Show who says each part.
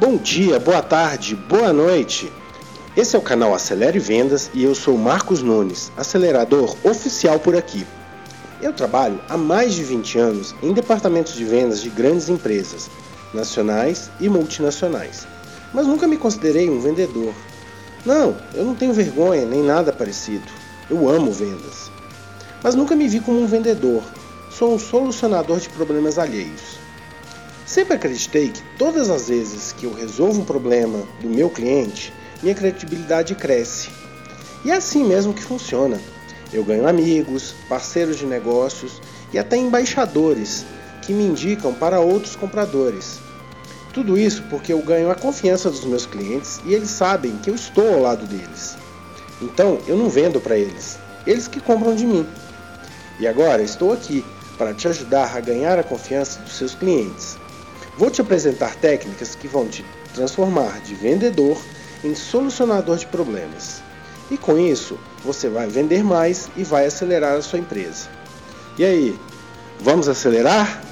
Speaker 1: Bom dia, boa tarde, boa noite. Esse é o canal Acelere Vendas e eu sou Marcos Nunes, acelerador oficial por aqui. Eu trabalho há mais de 20 anos em departamentos de vendas de grandes empresas, nacionais e multinacionais, mas nunca me considerei um vendedor. Não, eu não tenho vergonha nem nada parecido. Eu amo vendas. Mas nunca me vi como um vendedor. Sou um solucionador de problemas alheios. Sempre acreditei que todas as vezes que eu resolvo um problema do meu cliente, minha credibilidade cresce. E é assim mesmo que funciona. Eu ganho amigos, parceiros de negócios e até embaixadores que me indicam para outros compradores. Tudo isso porque eu ganho a confiança dos meus clientes e eles sabem que eu estou ao lado deles. Então eu não vendo para eles, eles que compram de mim. E agora estou aqui para te ajudar a ganhar a confiança dos seus clientes. Vou te apresentar técnicas que vão te transformar de vendedor em solucionador de problemas. E com isso, você vai vender mais e vai acelerar a sua empresa. E aí, vamos acelerar?